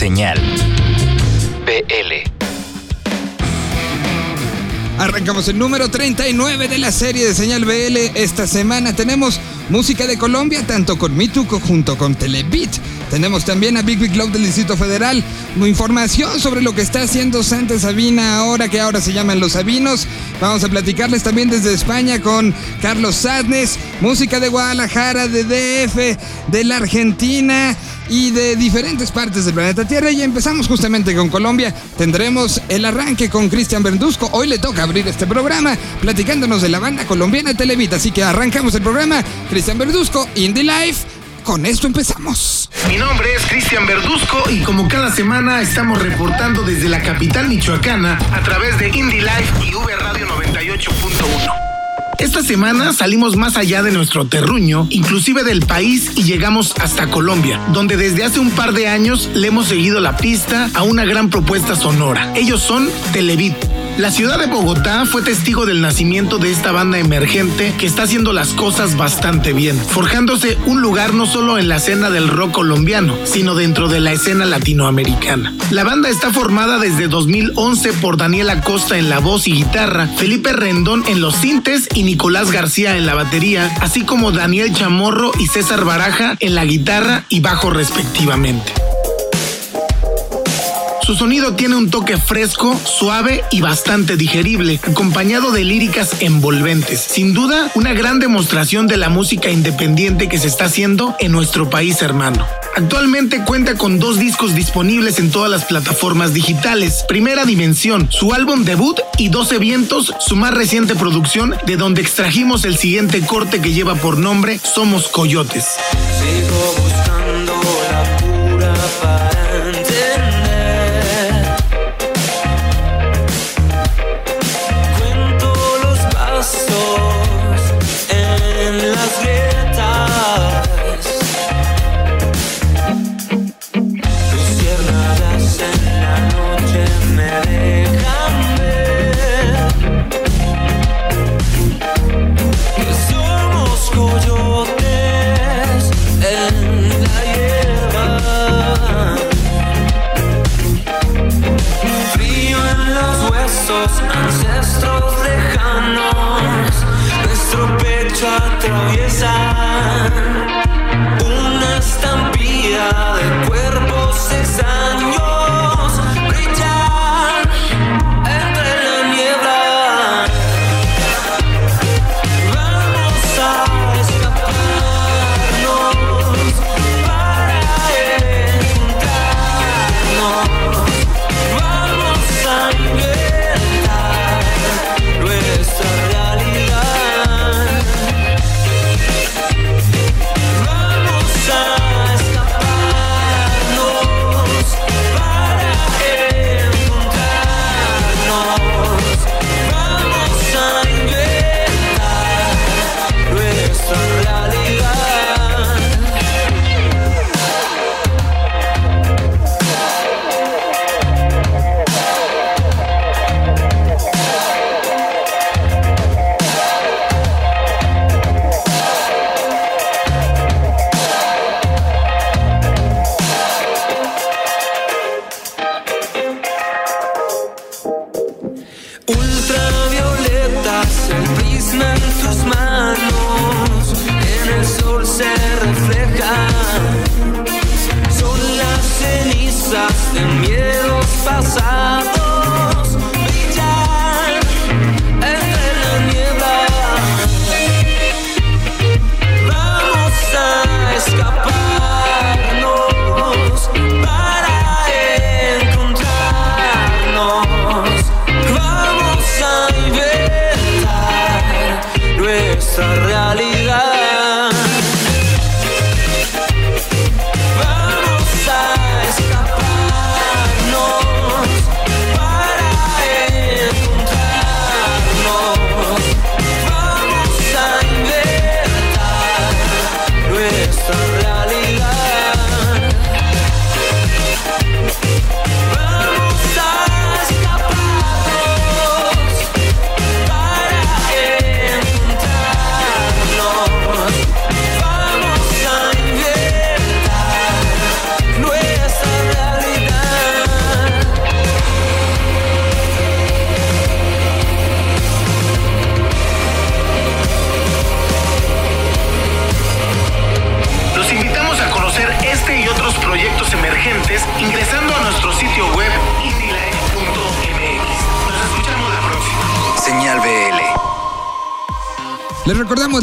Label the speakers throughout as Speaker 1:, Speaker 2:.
Speaker 1: Señal BL.
Speaker 2: Arrancamos el número 39 de la serie de Señal BL. Esta semana tenemos música de Colombia, tanto con Mituco junto con Telebit. Tenemos también a Big Big Love del Distrito Federal. Información sobre lo que está haciendo Santa Sabina ahora, que ahora se llaman Los Sabinos. Vamos a platicarles también desde España con Carlos Sadnes. Música de Guadalajara, de DF, de la Argentina y de diferentes partes del planeta Tierra. Y empezamos justamente con Colombia. Tendremos el arranque con Cristian Verduzco. Hoy le toca abrir este programa platicándonos de la banda colombiana Televita. Así que arrancamos el programa. Cristian Verduzco, Indie Life. Con esto empezamos.
Speaker 3: Mi nombre es Cristian Verduzco y como cada semana estamos reportando desde la capital michoacana a través de Indie Life y V Radio 98.1. Esta semana salimos más allá de nuestro terruño, inclusive del país, y llegamos hasta Colombia, donde desde hace un par de años le hemos seguido la pista a una gran propuesta sonora. Ellos son Televit. La ciudad de Bogotá fue testigo del nacimiento de esta banda emergente que está haciendo las cosas bastante bien, forjándose un lugar no solo en la escena del rock colombiano, sino dentro de la escena latinoamericana. La banda está formada desde 2011 por Daniel Acosta en la voz y guitarra, Felipe Rendón en los sintes y Nicolás García en la batería, así como Daniel Chamorro y César Baraja en la guitarra y bajo respectivamente. Su sonido tiene un toque fresco, suave y bastante digerible, acompañado de líricas envolventes. Sin duda, una gran demostración de la música independiente que se está haciendo en nuestro país hermano. Actualmente cuenta con dos discos disponibles en todas las plataformas digitales. Primera Dimensión, su álbum debut y 12 Vientos, su más reciente producción, de donde extrajimos el siguiente corte que lleva por nombre Somos Coyotes.
Speaker 4: Sigo buscando la cura para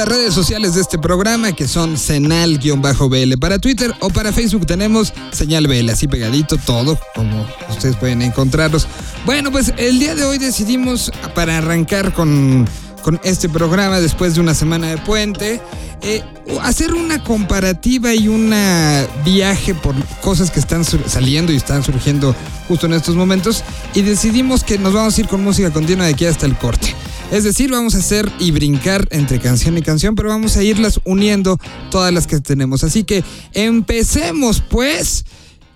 Speaker 4: las
Speaker 2: redes sociales de este programa que son Senal-BL. Para Twitter o para Facebook tenemos Señal BL, así pegadito todo, como ustedes pueden encontrarlos. Bueno, pues el día de hoy decidimos, para arrancar con, con este programa después de una semana de puente, eh, hacer una comparativa y un viaje por cosas que están saliendo y están surgiendo justo en estos momentos. Y decidimos que nos vamos a ir con música continua de aquí hasta el corte. Es decir, vamos a hacer y brincar entre canción y canción, pero vamos a irlas uniendo todas las que tenemos. Así que empecemos pues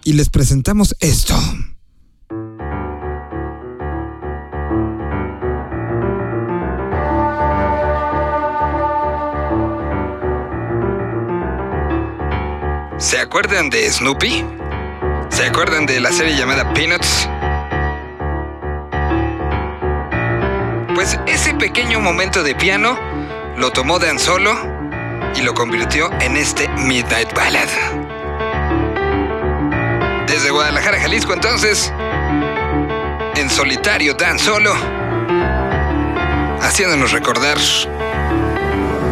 Speaker 2: y les presentamos esto. ¿Se acuerdan de Snoopy? ¿Se acuerdan de la serie llamada Peanuts? Pues ese pequeño momento de piano lo tomó Dan Solo y lo convirtió en este Midnight Ballad. Desde Guadalajara, Jalisco, entonces, en solitario Dan Solo, haciéndonos recordar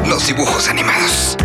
Speaker 2: los dibujos animados.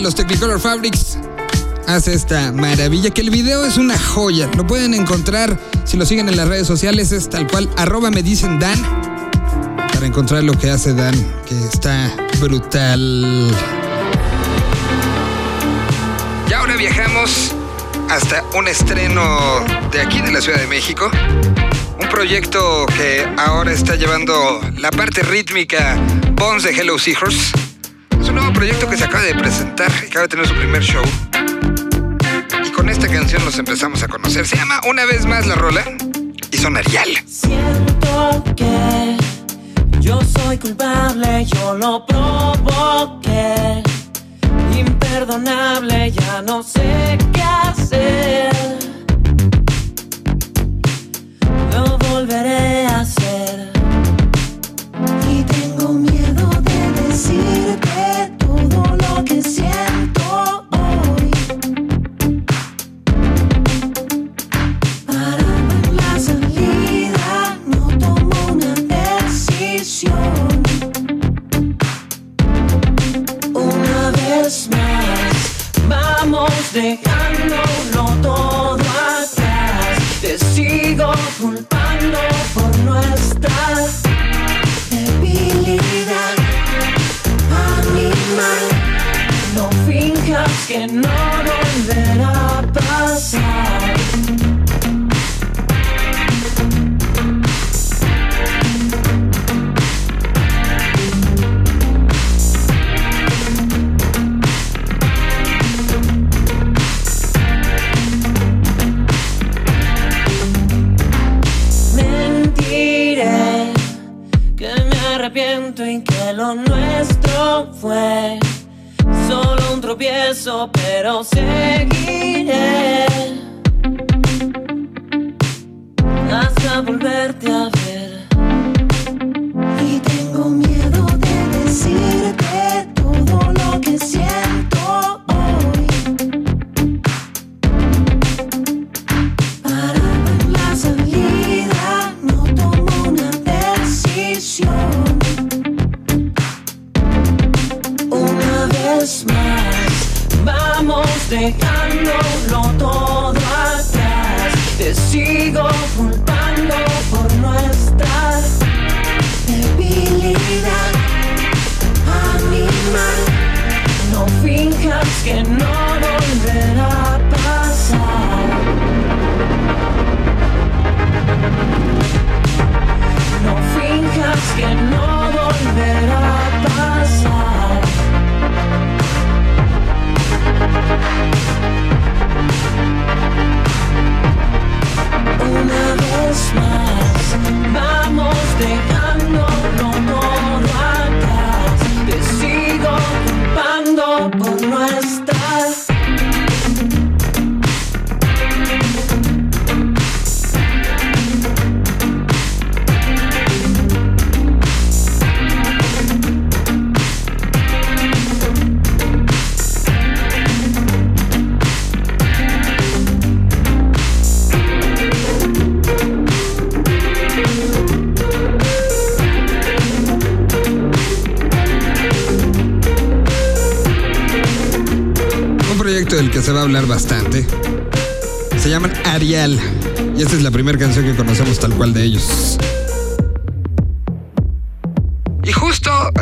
Speaker 2: Los Technicolor Fabrics, hace esta maravilla, que el video es una joya. Lo pueden encontrar, si lo siguen en las redes sociales, es tal cual, arroba me dicen Dan, para encontrar lo que hace Dan, que está brutal. Y ahora viajamos hasta un estreno de aquí, de la Ciudad de México. Un proyecto que ahora está llevando la parte rítmica Bones de Hello Seahorse. Proyecto que se acaba de presentar, acaba de tener su primer show. Y con esta canción los empezamos a conocer. Se llama Una vez más la rola y son Arial.
Speaker 5: Siento que yo soy culpable, yo lo provoqué. Imperdonable, ya no sé qué hacer. quiero seguir.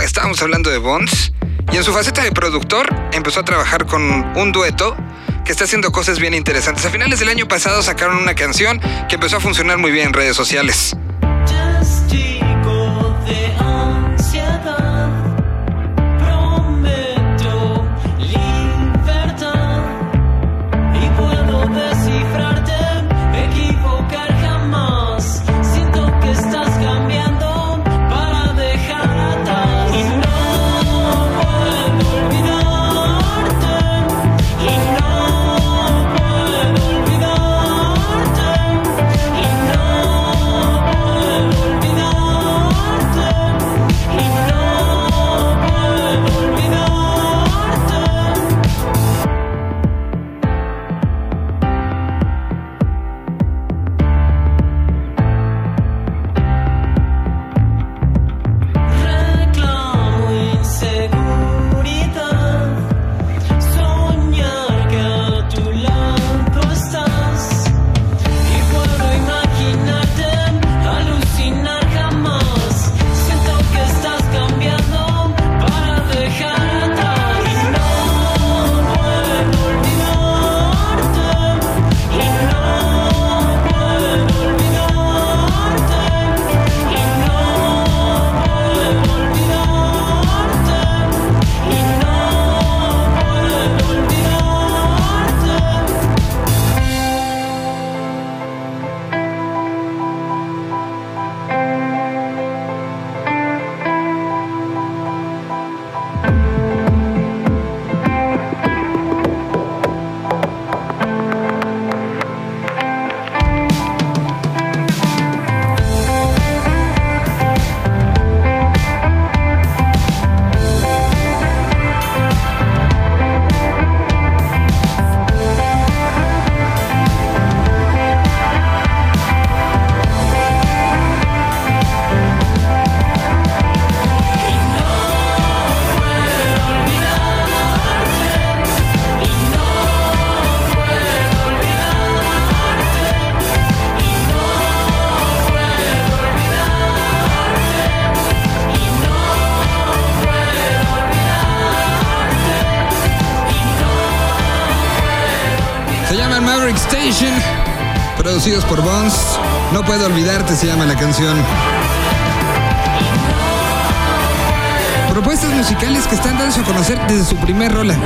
Speaker 5: estábamos hablando de Bonds, y en su faceta de productor empezó a trabajar con un dueto que está haciendo cosas bien interesantes. A finales del año pasado sacaron una canción que empezó a funcionar muy bien en redes sociales.
Speaker 2: Producidos por Bones. No puedo olvidarte, se llama la canción. Propuestas musicales que están dándose a conocer desde su primer rola.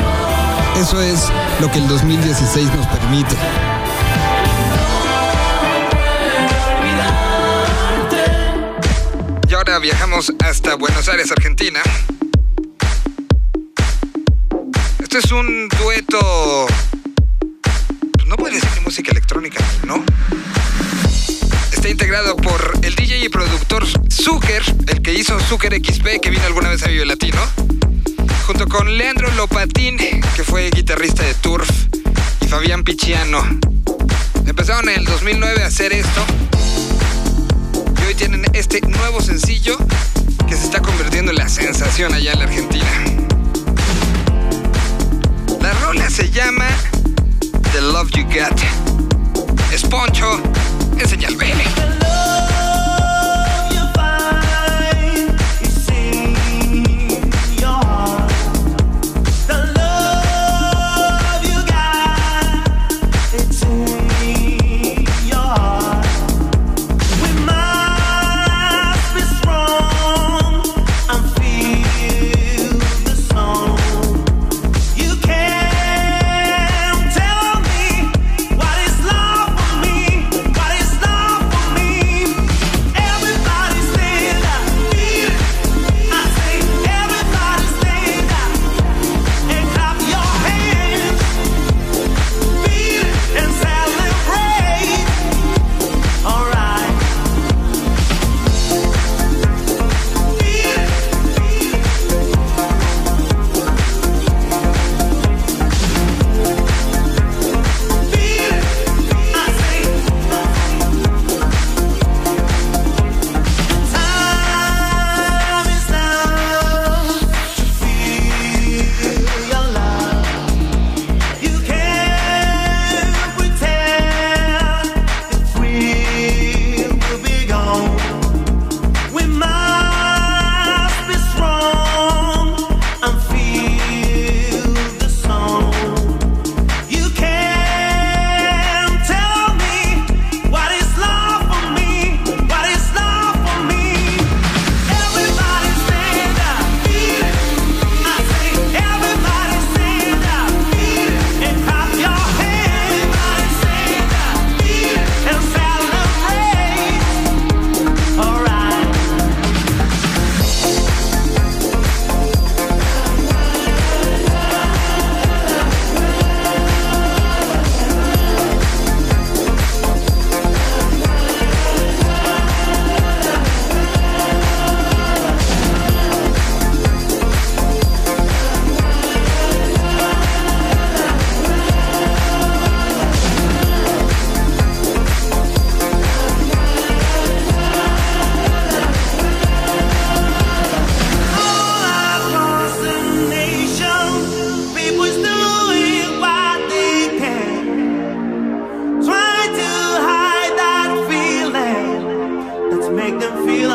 Speaker 2: Eso es lo que el 2016 nos permite. Y ahora viajamos hasta Buenos Aires, Argentina. Este es un dueto. No puede decir música electrónica, ¿no? Está integrado por el DJ y productor Zucker, el que hizo Zucker XP, que vino alguna vez a Vive Latino, junto con Leandro Lopatín, que fue guitarrista de Turf, y Fabián Picciano. Empezaron en el 2009 a hacer esto, y hoy tienen este nuevo sencillo que se está convirtiendo en la sensación allá en la Argentina. La rola se llama The Love You Got. Es Poncho, en señal BL.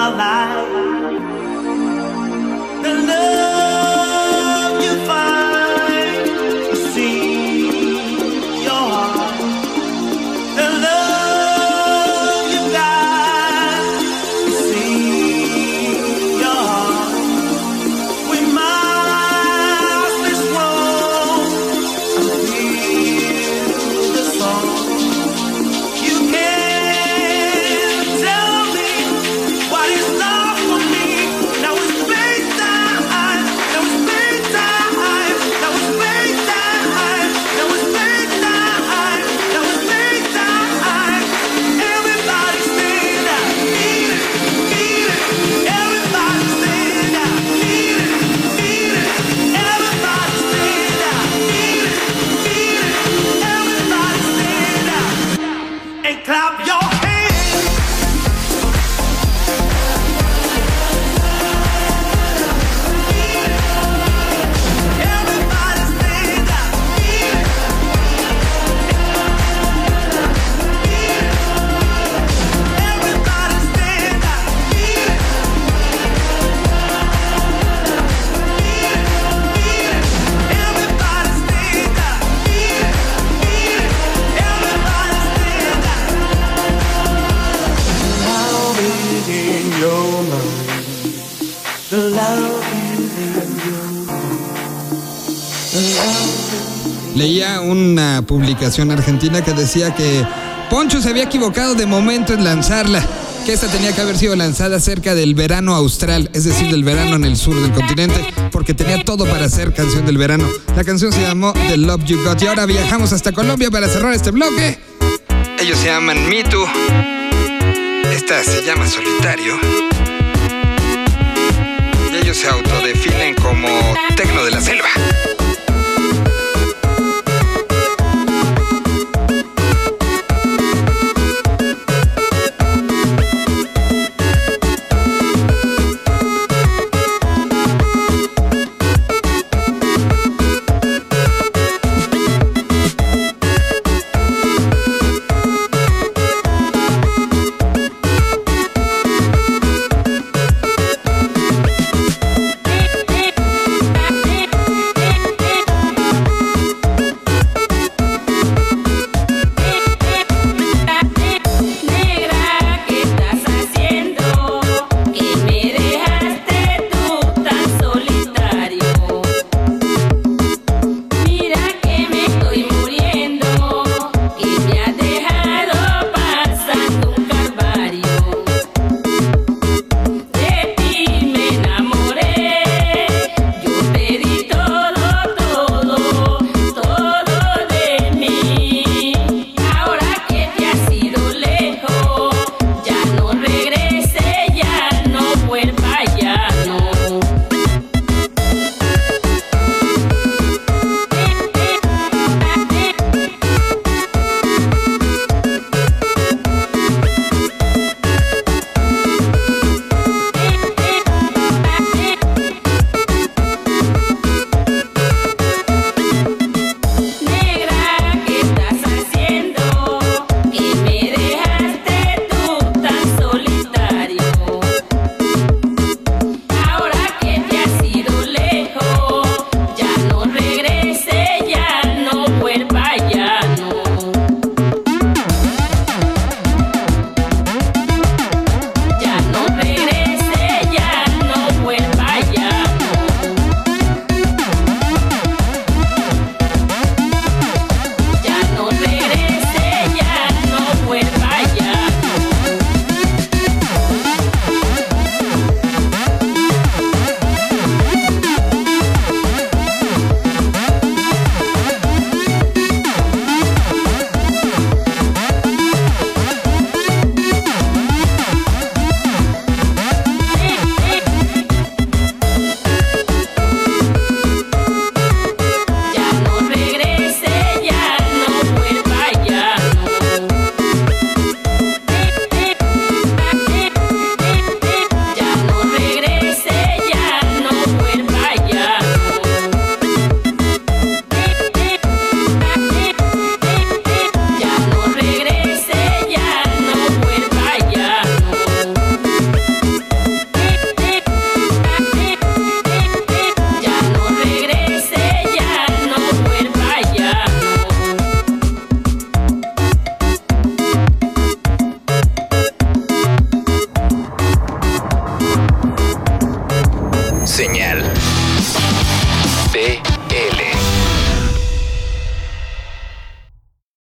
Speaker 6: Our lives.
Speaker 2: Leía una publicación argentina que decía que Poncho se había equivocado de momento en lanzarla, que esta tenía que haber sido lanzada cerca del verano austral, es decir, del verano en el sur del continente, porque tenía todo para ser canción del verano. La canción se llamó The Love You Got y ahora viajamos hasta Colombia para cerrar este bloque. Ellos se llaman Me Too. Esta se llama Solitario. Se autodefinen como Tecno de la Selva.